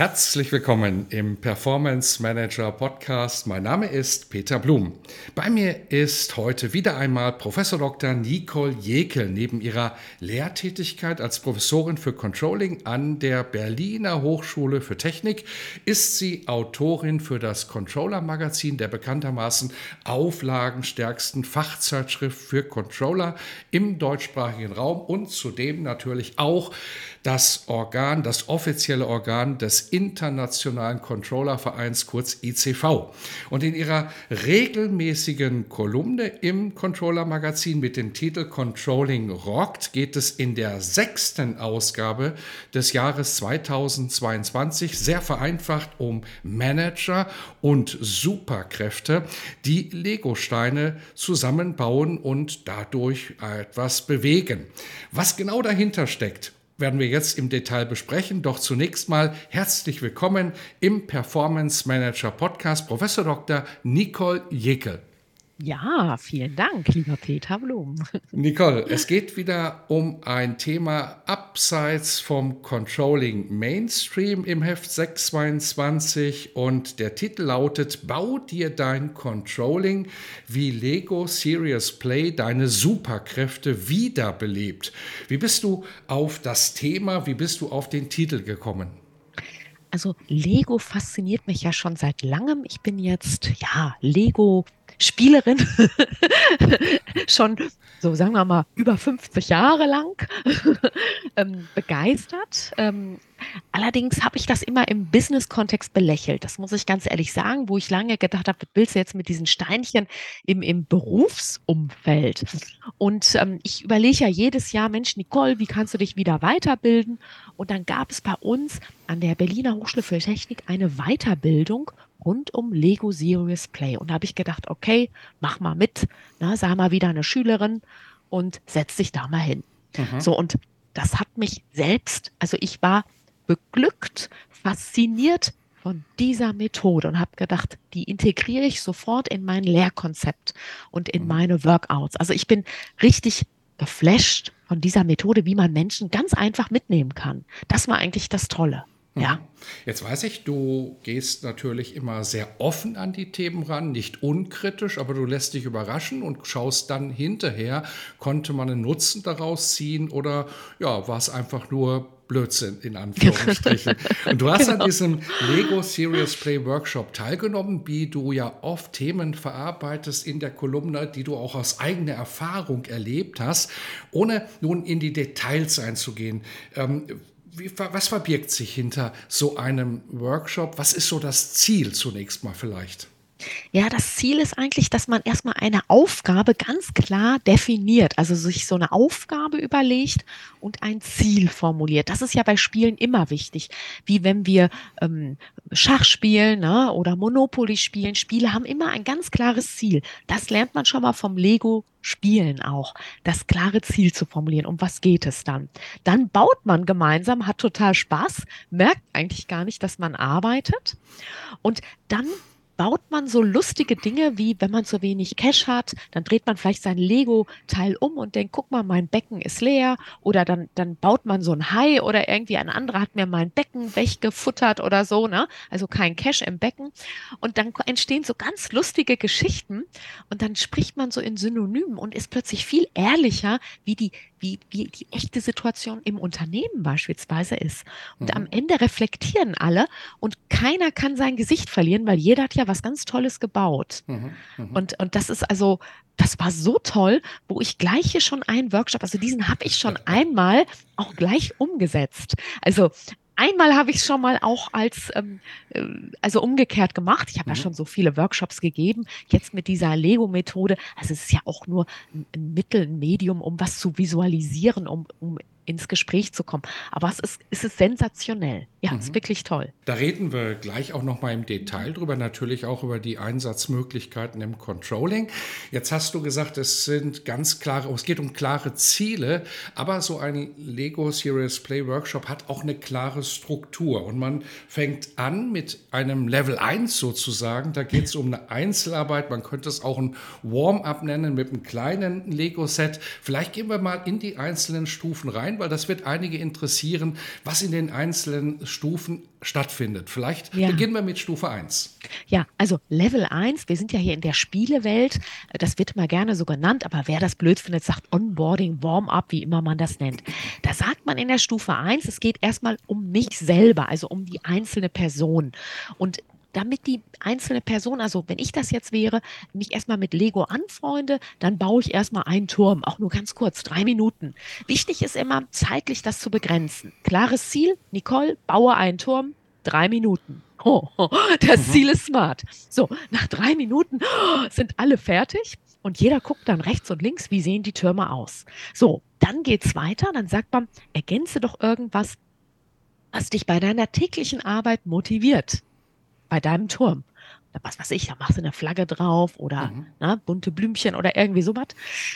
Herzlich willkommen im Performance Manager Podcast. Mein Name ist Peter Blum. Bei mir ist heute wieder einmal Professor Dr. Nicole Jekel. Neben ihrer Lehrtätigkeit als Professorin für Controlling an der Berliner Hochschule für Technik ist sie Autorin für das Controller Magazin der bekanntermaßen auflagenstärksten Fachzeitschrift für Controller im deutschsprachigen Raum und zudem natürlich auch das Organ, das offizielle Organ des Internationalen Controllervereins, kurz ICV. Und in ihrer regelmäßigen Kolumne im Controller Magazin mit dem Titel Controlling Rockt geht es in der sechsten Ausgabe des Jahres 2022 sehr vereinfacht um Manager und Superkräfte, die Lego-Steine zusammenbauen und dadurch etwas bewegen. Was genau dahinter steckt, werden wir jetzt im Detail besprechen. Doch zunächst mal herzlich willkommen im Performance Manager Podcast, Professor Dr. Nicole Jekel. Ja, vielen Dank, lieber Peter Blum. Nicole, es geht wieder um ein Thema abseits vom Controlling Mainstream im Heft 622 und der Titel lautet Bau dir dein Controlling, wie Lego Serious Play deine Superkräfte wiederbelebt. Wie bist du auf das Thema, wie bist du auf den Titel gekommen? Also Lego fasziniert mich ja schon seit langem. Ich bin jetzt, ja, Lego Spielerin schon, so sagen wir mal, über 50 Jahre lang ähm, begeistert. Ähm, allerdings habe ich das immer im Business-Kontext belächelt. Das muss ich ganz ehrlich sagen, wo ich lange gedacht habe, willst du jetzt mit diesen Steinchen im, im Berufsumfeld? Und ähm, ich überlege ja jedes Jahr, Mensch, Nicole, wie kannst du dich wieder weiterbilden? Und dann gab es bei uns an der Berliner Hochschule für Technik eine Weiterbildung rund um Lego Serious Play. Und da habe ich gedacht, okay, mach mal mit, na, sei mal wieder eine Schülerin und setz dich da mal hin. Mhm. So, und das hat mich selbst, also ich war beglückt, fasziniert von dieser Methode und habe gedacht, die integriere ich sofort in mein Lehrkonzept und in mhm. meine Workouts. Also ich bin richtig geflasht von dieser Methode, wie man Menschen ganz einfach mitnehmen kann. Das war eigentlich das Tolle. Ja. Mhm. Jetzt weiß ich, du gehst natürlich immer sehr offen an die Themen ran, nicht unkritisch, aber du lässt dich überraschen und schaust dann hinterher, konnte man einen Nutzen daraus ziehen oder ja, war es einfach nur Blödsinn in Anführungsstrichen. und du hast genau. an diesem Lego Serious Play Workshop teilgenommen, wie du ja oft Themen verarbeitest in der Kolumne, die du auch aus eigener Erfahrung erlebt hast, ohne nun in die Details einzugehen. Ähm, wie, was verbirgt sich hinter so einem Workshop? Was ist so das Ziel zunächst mal vielleicht? Ja, das Ziel ist eigentlich, dass man erstmal eine Aufgabe ganz klar definiert, also sich so eine Aufgabe überlegt und ein Ziel formuliert. Das ist ja bei Spielen immer wichtig, wie wenn wir ähm, Schach spielen ne, oder Monopoly spielen. Spiele haben immer ein ganz klares Ziel. Das lernt man schon mal vom Lego Spielen auch, das klare Ziel zu formulieren. Um was geht es dann? Dann baut man gemeinsam, hat total Spaß, merkt eigentlich gar nicht, dass man arbeitet. Und dann baut man so lustige Dinge wie, wenn man zu wenig Cash hat, dann dreht man vielleicht sein Lego-Teil um und denkt, guck mal, mein Becken ist leer. Oder dann, dann baut man so ein Hai oder irgendwie ein anderer hat mir mein Becken weggefuttert oder so, ne? Also kein Cash im Becken. Und dann entstehen so ganz lustige Geschichten und dann spricht man so in Synonymen und ist plötzlich viel ehrlicher, wie die, wie, wie die echte Situation im Unternehmen beispielsweise ist. Und mhm. am Ende reflektieren alle und keiner kann sein Gesicht verlieren, weil jeder hat ja was ganz Tolles gebaut. Mhm. Mhm. Und, und das ist also, das war so toll, wo ich gleich hier schon einen Workshop, also diesen habe ich schon einmal auch gleich umgesetzt. Also einmal habe ich es schon mal auch als, ähm, äh, also umgekehrt gemacht. Ich habe mhm. ja schon so viele Workshops gegeben. Jetzt mit dieser Lego-Methode. Also es ist ja auch nur ein, ein Mittel, ein Medium, um was zu visualisieren, um, um ins Gespräch zu kommen. Aber es ist, es ist sensationell. Ja, mhm. es ist mhm. wirklich toll. Da reden wir gleich auch noch mal im Detail drüber, natürlich auch über die Einsatzmöglichkeiten im Controlling. Jetzt hast du gesagt, es sind ganz klare, es geht um klare Ziele, aber so ein Lego Serious Play Workshop hat auch eine klare Struktur und man fängt an mit einem Level 1 sozusagen. Da geht es um eine Einzelarbeit, man könnte es auch ein Warm-up nennen mit einem kleinen Lego-Set. Vielleicht gehen wir mal in die einzelnen Stufen rein, weil das wird einige interessieren, was in den einzelnen Stufen stattfindet. Vielleicht ja. beginnen wir mit Stufe 1. Ja, also Level 1, wir sind ja hier in der Spielewelt, das wird immer gerne so genannt, aber wer das blöd findet, sagt Onboarding, Warm-up, wie immer man das nennt. Da sagt man in der Stufe 1, es geht erstmal um mich selber, also um die einzelne Person. Und damit die einzelne Person, also wenn ich das jetzt wäre, mich erstmal mit Lego anfreunde, dann baue ich erstmal einen Turm, auch nur ganz kurz, drei Minuten. Wichtig ist immer, zeitlich das zu begrenzen. Klares Ziel, Nicole, baue einen Turm, drei Minuten. Oh, oh, das mhm. Ziel ist smart. So, nach drei Minuten oh, sind alle fertig und jeder guckt dann rechts und links, wie sehen die Türme aus. So, dann geht's weiter, dann sagt man, ergänze doch irgendwas, was dich bei deiner täglichen Arbeit motiviert bei deinem Turm. Was weiß ich, da machst du eine Flagge drauf oder mhm. na, ne, bunte Blümchen oder irgendwie sowas.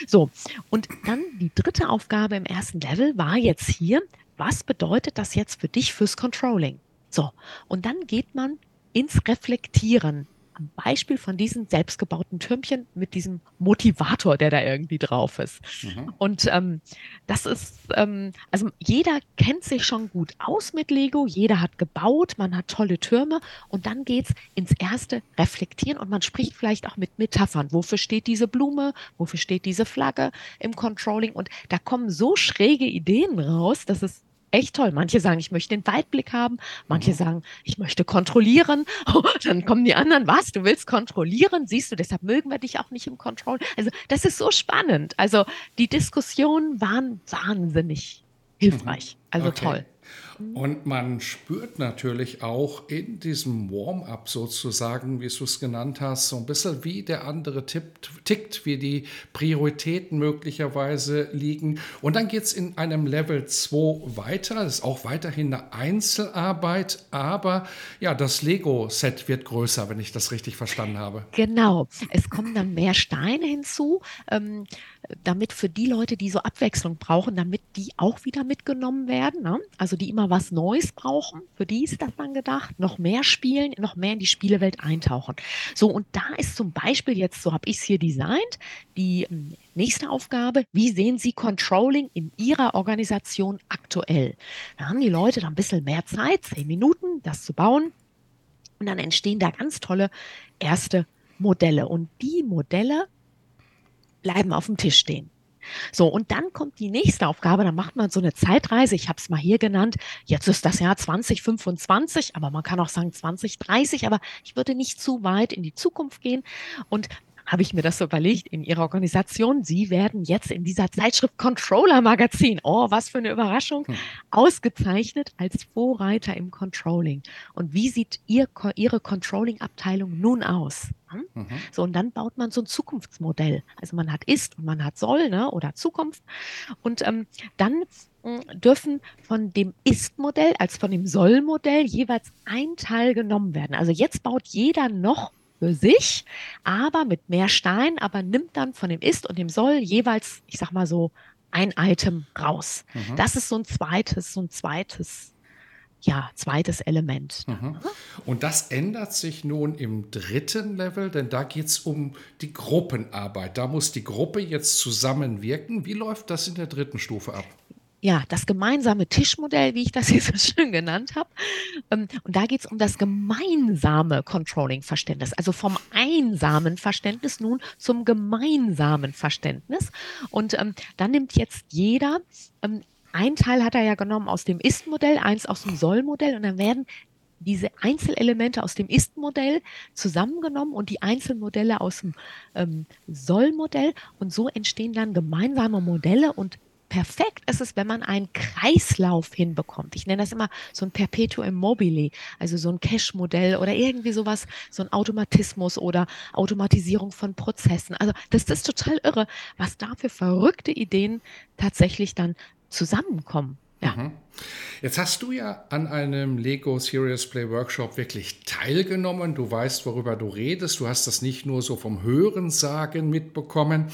So, und dann die dritte Aufgabe im ersten Level war jetzt hier, was bedeutet das jetzt für dich fürs Controlling? So, und dann geht man ins Reflektieren am Beispiel von diesen selbstgebauten Türmchen mit diesem Motivator, der da irgendwie drauf ist. Mhm. Und ähm, das ist, ähm, also jeder kennt sich schon gut aus mit Lego, jeder hat gebaut, man hat tolle Türme und dann geht es ins erste Reflektieren und man spricht vielleicht auch mit Metaphern. Wofür steht diese Blume? Wofür steht diese Flagge im Controlling? Und da kommen so schräge Ideen raus, dass es echt toll. Manche sagen, ich möchte den Weitblick haben. Manche mhm. sagen, ich möchte kontrollieren. Oh, dann kommen die anderen, was? Du willst kontrollieren? Siehst du, deshalb mögen wir dich auch nicht im Control. Also, das ist so spannend. Also, die Diskussionen waren wahnsinnig hilfreich. Also okay. toll. Und man spürt natürlich auch in diesem Warm-up sozusagen, wie du es genannt hast, so ein bisschen wie der andere tippt, tickt, wie die Prioritäten möglicherweise liegen. Und dann geht es in einem Level 2 weiter. Das ist auch weiterhin eine Einzelarbeit, aber ja, das Lego-Set wird größer, wenn ich das richtig verstanden habe. Genau. Es kommen dann mehr Steine hinzu. Ähm, damit für die Leute, die so Abwechslung brauchen, damit die auch wieder mitgenommen werden, ne? also die immer was Neues brauchen, für die ist das dann gedacht, noch mehr spielen, noch mehr in die Spielewelt eintauchen. So, und da ist zum Beispiel jetzt, so habe ich es hier designt, die ähm, nächste Aufgabe, wie sehen Sie Controlling in Ihrer Organisation aktuell? Da haben die Leute dann ein bisschen mehr Zeit, zehn Minuten, das zu bauen. Und dann entstehen da ganz tolle erste Modelle. Und die Modelle bleiben auf dem Tisch stehen. So, und dann kommt die nächste Aufgabe, dann macht man so eine Zeitreise, ich habe es mal hier genannt, jetzt ist das Jahr 2025, aber man kann auch sagen 2030, aber ich würde nicht zu weit in die Zukunft gehen. Und habe ich mir das so überlegt in Ihrer Organisation. Sie werden jetzt in dieser Zeitschrift Controller Magazin, oh, was für eine Überraschung, hm. ausgezeichnet als Vorreiter im Controlling. Und wie sieht Ihr, Ihre Controlling-Abteilung nun aus? Hm? Mhm. So, und dann baut man so ein Zukunftsmodell. Also man hat ist und man hat soll ne, oder Zukunft. Und ähm, dann hm, dürfen von dem Ist-Modell als von dem Soll-Modell jeweils ein Teil genommen werden. Also jetzt baut jeder noch für sich, aber mit mehr Stein, aber nimmt dann von dem Ist und dem Soll jeweils, ich sag mal so, ein Item raus. Mhm. Das ist so ein zweites, so ein zweites ja, zweites Element. Mhm. Und das ändert sich nun im dritten Level, denn da geht es um die Gruppenarbeit. Da muss die Gruppe jetzt zusammenwirken. Wie läuft das in der dritten Stufe ab? Ja, das gemeinsame Tischmodell, wie ich das hier so schön genannt habe. Ähm, und da geht es um das gemeinsame Controlling-Verständnis, also vom einsamen Verständnis nun zum gemeinsamen Verständnis. Und ähm, dann nimmt jetzt jeder, ähm, ein Teil hat er ja genommen aus dem Ist-Modell, eins aus dem Soll-Modell und dann werden diese Einzelelemente aus dem Ist-Modell zusammengenommen und die Einzelmodelle aus dem ähm, Soll-Modell und so entstehen dann gemeinsame Modelle und perfekt ist es, wenn man einen Kreislauf hinbekommt. Ich nenne das immer so ein Perpetuum mobile, also so ein Cache-Modell oder irgendwie sowas, so ein Automatismus oder Automatisierung von Prozessen. Also das ist total irre, was da für verrückte Ideen tatsächlich dann zusammenkommen. Ja. Mhm. Jetzt hast du ja an einem Lego Serious Play Workshop wirklich teilgenommen. Du weißt, worüber du redest. Du hast das nicht nur so vom Hörensagen mitbekommen.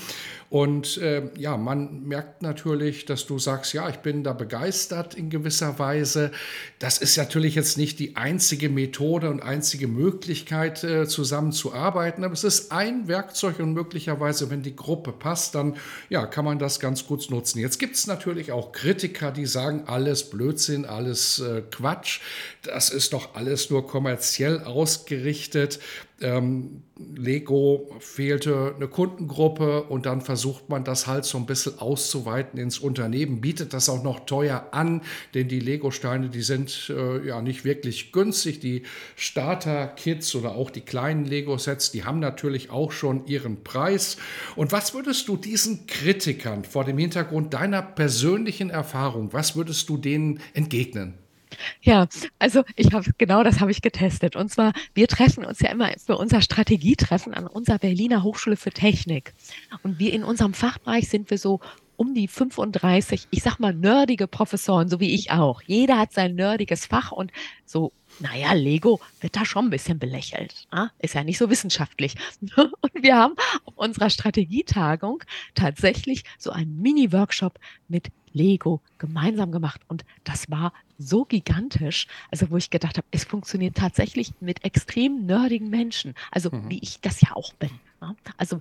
Und äh, ja, man merkt natürlich, dass du sagst, ja, ich bin da begeistert in gewisser Weise. Das ist natürlich jetzt nicht die einzige Methode und einzige Möglichkeit, äh, zusammenzuarbeiten, aber es ist ein Werkzeug und möglicherweise, wenn die Gruppe passt, dann ja, kann man das ganz gut nutzen. Jetzt gibt es natürlich auch Kritiker, die sagen, alles Blödsinn, alles äh, Quatsch. Das ist doch alles nur kommerziell ausgerichtet. Ähm, Lego fehlte eine Kundengruppe und dann versucht man das halt so ein bisschen auszuweiten ins Unternehmen, bietet das auch noch teuer an, denn die Lego-Steine, die sind äh, ja nicht wirklich günstig. Die Starter-Kits oder auch die kleinen Lego-Sets, die haben natürlich auch schon ihren Preis. Und was würdest du diesen Kritikern vor dem Hintergrund deiner persönlichen Erfahrung, was würdest du denen entgegnen? Ja, also ich habe genau das habe ich getestet. Und zwar, wir treffen uns ja immer für unser Strategietreffen an unserer Berliner Hochschule für Technik. Und wir in unserem Fachbereich sind wir so um die 35, ich sag mal, nerdige Professoren, so wie ich auch. Jeder hat sein nerdiges Fach und so, naja, Lego wird da schon ein bisschen belächelt. Ne? Ist ja nicht so wissenschaftlich. Und wir haben auf unserer Strategietagung tatsächlich so einen Mini-Workshop mit Lego gemeinsam gemacht. Und das war so gigantisch, also wo ich gedacht habe, es funktioniert tatsächlich mit extrem nerdigen Menschen, also mhm. wie ich das ja auch bin. Ne? Also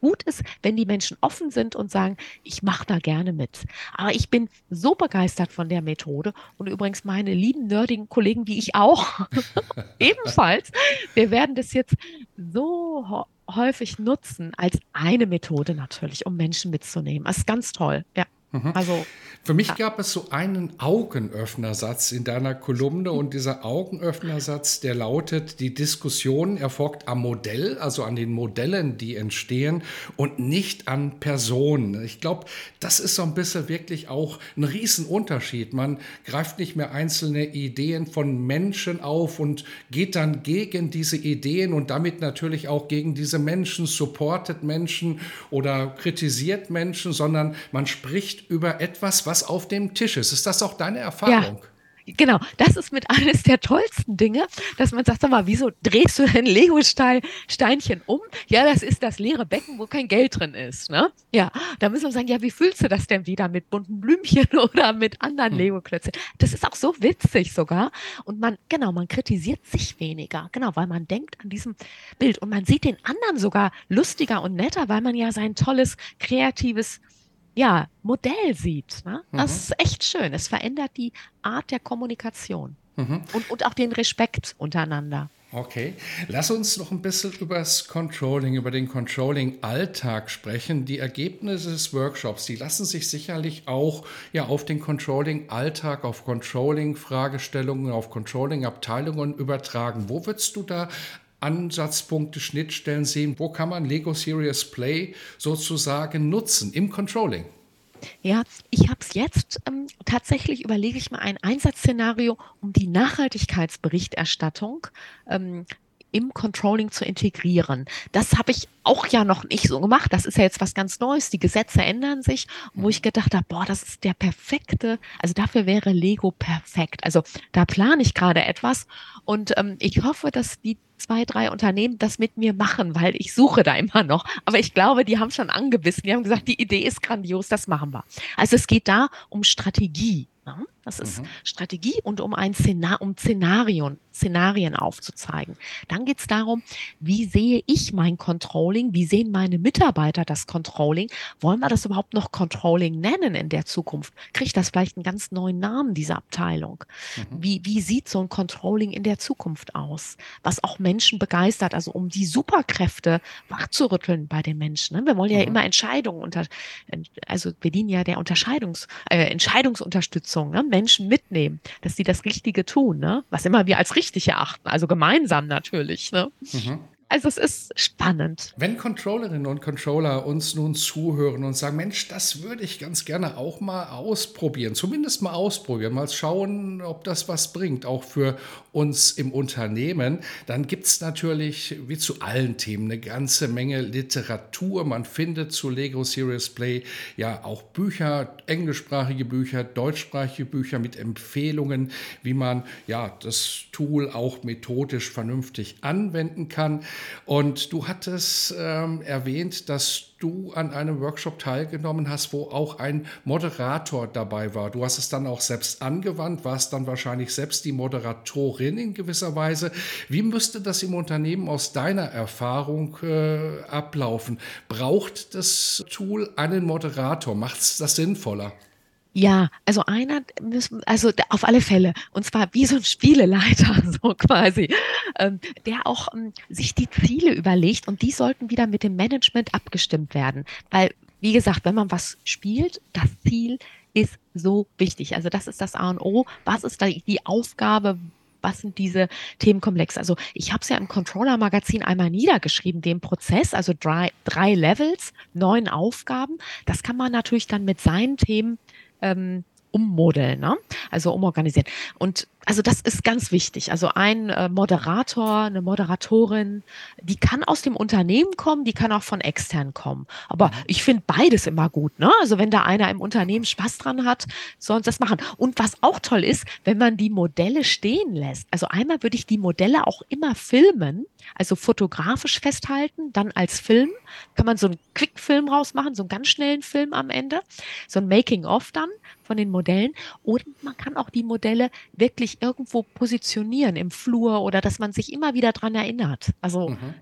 gut ist, wenn die Menschen offen sind und sagen, ich mache da gerne mit. Aber ich bin so begeistert von der Methode und übrigens meine lieben nerdigen Kollegen, wie ich auch, ebenfalls. Wir werden das jetzt so häufig nutzen als eine Methode natürlich, um Menschen mitzunehmen. Das ist ganz toll. Ja. Mhm. Also für mich gab es so einen Augenöffnersatz in deiner Kolumne und dieser Augenöffnersatz, der lautet, die Diskussion erfolgt am Modell, also an den Modellen, die entstehen und nicht an Personen. Ich glaube, das ist so ein bisschen wirklich auch ein Riesenunterschied. Man greift nicht mehr einzelne Ideen von Menschen auf und geht dann gegen diese Ideen und damit natürlich auch gegen diese Menschen, supportet Menschen oder kritisiert Menschen, sondern man spricht über etwas, was auf dem Tisch ist. Ist das auch deine Erfahrung? Ja. Genau, das ist mit eines der tollsten Dinge, dass man sagt, sag mal, wieso drehst du ein Lego-Steinchen um? Ja, das ist das leere Becken, wo kein Geld drin ist. Ne? Ja, da müssen wir sagen, ja, wie fühlst du das denn wieder mit bunten Blümchen oder mit anderen hm. Lego-Klötzchen? Das ist auch so witzig sogar. Und man, genau, man kritisiert sich weniger. Genau, weil man denkt an diesem Bild und man sieht den anderen sogar lustiger und netter, weil man ja sein tolles, kreatives ja, Modell sieht. Ne? Das mhm. ist echt schön. Es verändert die Art der Kommunikation mhm. und, und auch den Respekt untereinander. Okay, lass uns noch ein bisschen über das Controlling, über den Controlling-Alltag sprechen. Die Ergebnisse des Workshops, die lassen sich sicherlich auch ja, auf den Controlling-Alltag, auf Controlling-Fragestellungen, auf Controlling-Abteilungen übertragen. Wo würdest du da Ansatzpunkte, Schnittstellen sehen? Wo kann man Lego Serious Play sozusagen nutzen im Controlling? Ja, ich habe es jetzt ähm, tatsächlich überlege ich mal ein Einsatzszenario, um die Nachhaltigkeitsberichterstattung ähm, im Controlling zu integrieren. Das habe ich auch ja noch nicht so gemacht. Das ist ja jetzt was ganz Neues. Die Gesetze ändern sich, wo ich gedacht habe, boah, das ist der perfekte, also dafür wäre Lego perfekt. Also da plane ich gerade etwas und ähm, ich hoffe, dass die zwei, drei Unternehmen das mit mir machen, weil ich suche da immer noch. Aber ich glaube, die haben schon angebissen. Die haben gesagt, die Idee ist grandios, das machen wir. Also es geht da um Strategie. Ne? Das ist mhm. Strategie und um ein Szenar um Szenarien, Szenarien aufzuzeigen. Dann geht es darum, wie sehe ich mein Controlling, wie sehen meine Mitarbeiter das Controlling? Wollen wir das überhaupt noch Controlling nennen in der Zukunft? Kriegt das vielleicht einen ganz neuen Namen, diese Abteilung? Mhm. Wie, wie sieht so ein Controlling in der Zukunft aus? Was auch Menschen begeistert, also um die Superkräfte wachzurütteln bei den Menschen. Ne? Wir wollen ja mhm. immer Entscheidungen unter, also wir dienen ja der Unterscheidungs, äh, Entscheidungsunterstützung. Ne? Menschen mitnehmen, dass sie das Richtige tun, ne? was immer wir als richtig erachten, also gemeinsam natürlich. Ne? Mhm. Also es ist spannend. Wenn Controllerinnen und Controller uns nun zuhören und sagen, Mensch, das würde ich ganz gerne auch mal ausprobieren, zumindest mal ausprobieren, mal schauen, ob das was bringt, auch für uns im Unternehmen, dann gibt es natürlich, wie zu allen Themen, eine ganze Menge Literatur. Man findet zu Lego Serious Play ja auch Bücher, englischsprachige Bücher, deutschsprachige Bücher mit Empfehlungen, wie man ja das Tool auch methodisch vernünftig anwenden kann. Und du hattest ähm, erwähnt, dass du an einem Workshop teilgenommen hast, wo auch ein Moderator dabei war. Du hast es dann auch selbst angewandt, warst dann wahrscheinlich selbst die Moderatorin in gewisser Weise. Wie müsste das im Unternehmen aus deiner Erfahrung äh, ablaufen? Braucht das Tool einen Moderator? Macht es das sinnvoller? Ja, also einer also auf alle Fälle, und zwar wie so ein Spieleleiter, so quasi, ähm, der auch ähm, sich die Ziele überlegt und die sollten wieder mit dem Management abgestimmt werden. Weil, wie gesagt, wenn man was spielt, das Ziel ist so wichtig. Also das ist das A und O. Was ist da die Aufgabe? was sind diese Themenkomplexe? Also ich habe es ja im Controller-Magazin einmal niedergeschrieben, den Prozess, also drei, drei Levels, neun Aufgaben. Das kann man natürlich dann mit seinen Themen ähm, ummodeln, ne? also umorganisieren. Und also das ist ganz wichtig. Also ein äh, Moderator, eine Moderatorin, die kann aus dem Unternehmen kommen, die kann auch von extern kommen. Aber mhm. ich finde beides immer gut. Ne? Also wenn da einer im Unternehmen Spaß dran hat, soll uns das machen. Und was auch toll ist, wenn man die Modelle stehen lässt. Also einmal würde ich die Modelle auch immer filmen, also fotografisch festhalten, dann als Film. Kann man so einen Quick-Film rausmachen, so einen ganz schnellen Film am Ende. So ein Making-of dann von den Modellen. Und man kann auch die Modelle wirklich irgendwo positionieren im Flur oder dass man sich immer wieder dran erinnert. Also mhm.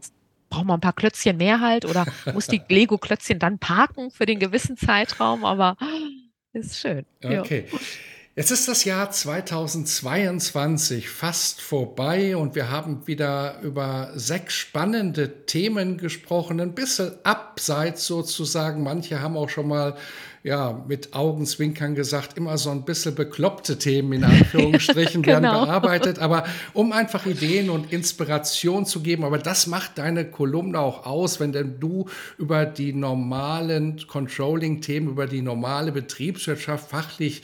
braucht man ein paar Klötzchen mehr halt oder muss die Lego-Klötzchen dann parken für den gewissen Zeitraum, aber ist schön. Okay. Ja. Jetzt ist das Jahr 2022 fast vorbei und wir haben wieder über sechs spannende Themen gesprochen, ein bisschen abseits sozusagen. Manche haben auch schon mal ja, mit Augenzwinkern gesagt, immer so ein bisschen bekloppte Themen in Anführungsstrichen genau. werden bearbeitet, aber um einfach Ideen und Inspiration zu geben. Aber das macht deine Kolumne auch aus, wenn denn du über die normalen Controlling-Themen, über die normale Betriebswirtschaft fachlich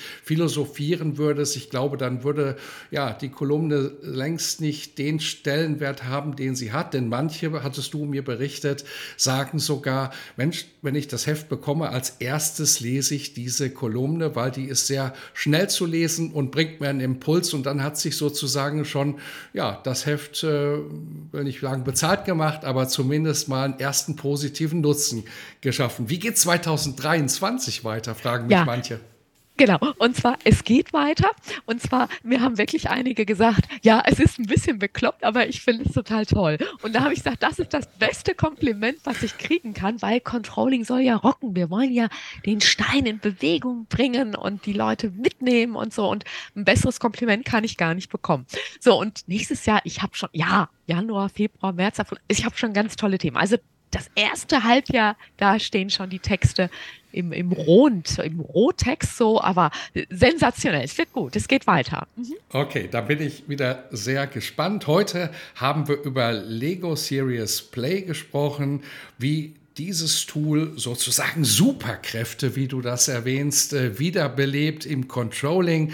philosophieren würdest. Ich glaube, dann würde ja die Kolumne längst nicht den Stellenwert haben, den sie hat. Denn manche, hattest du mir berichtet, sagen sogar, Mensch, wenn ich das Heft bekomme, als erstes lese ich diese Kolumne, weil die ist sehr schnell zu lesen und bringt mir einen Impuls und dann hat sich sozusagen schon ja das Heft, äh, will nicht sagen bezahlt gemacht, aber zumindest mal einen ersten positiven Nutzen geschaffen. Wie geht 2023 weiter, fragen mich ja. manche. Genau, und zwar, es geht weiter. Und zwar, mir haben wirklich einige gesagt, ja, es ist ein bisschen bekloppt, aber ich finde es total toll. Und da habe ich gesagt, das ist das beste Kompliment, was ich kriegen kann, weil Controlling soll ja rocken. Wir wollen ja den Stein in Bewegung bringen und die Leute mitnehmen und so. Und ein besseres Kompliment kann ich gar nicht bekommen. So, und nächstes Jahr, ich habe schon, ja, Januar, Februar, März, ich habe schon ganz tolle Themen. Also das erste Halbjahr, da stehen schon die Texte im, im Rot, im Rohtext so, aber sensationell. Es wird gut, es geht weiter. Mhm. Okay, da bin ich wieder sehr gespannt. Heute haben wir über Lego Serious Play gesprochen, wie dieses Tool sozusagen Superkräfte, wie du das erwähnst, äh, wiederbelebt im Controlling.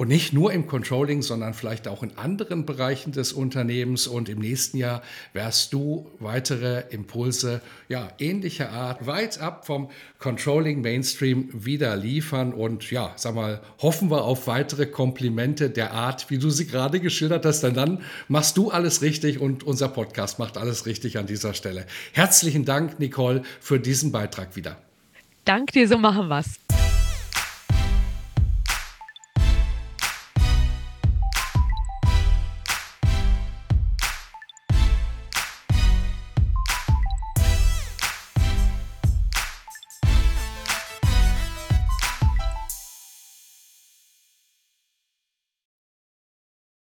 Und nicht nur im Controlling, sondern vielleicht auch in anderen Bereichen des Unternehmens. Und im nächsten Jahr wirst du weitere Impulse ja, ähnlicher Art weit ab vom Controlling Mainstream wieder liefern. Und ja, sag mal, hoffen wir auf weitere Komplimente der Art, wie du sie gerade geschildert hast. Denn dann machst du alles richtig und unser Podcast macht alles richtig an dieser Stelle. Herzlichen Dank, Nicole, für diesen Beitrag wieder. Dank dir, so machen wir's.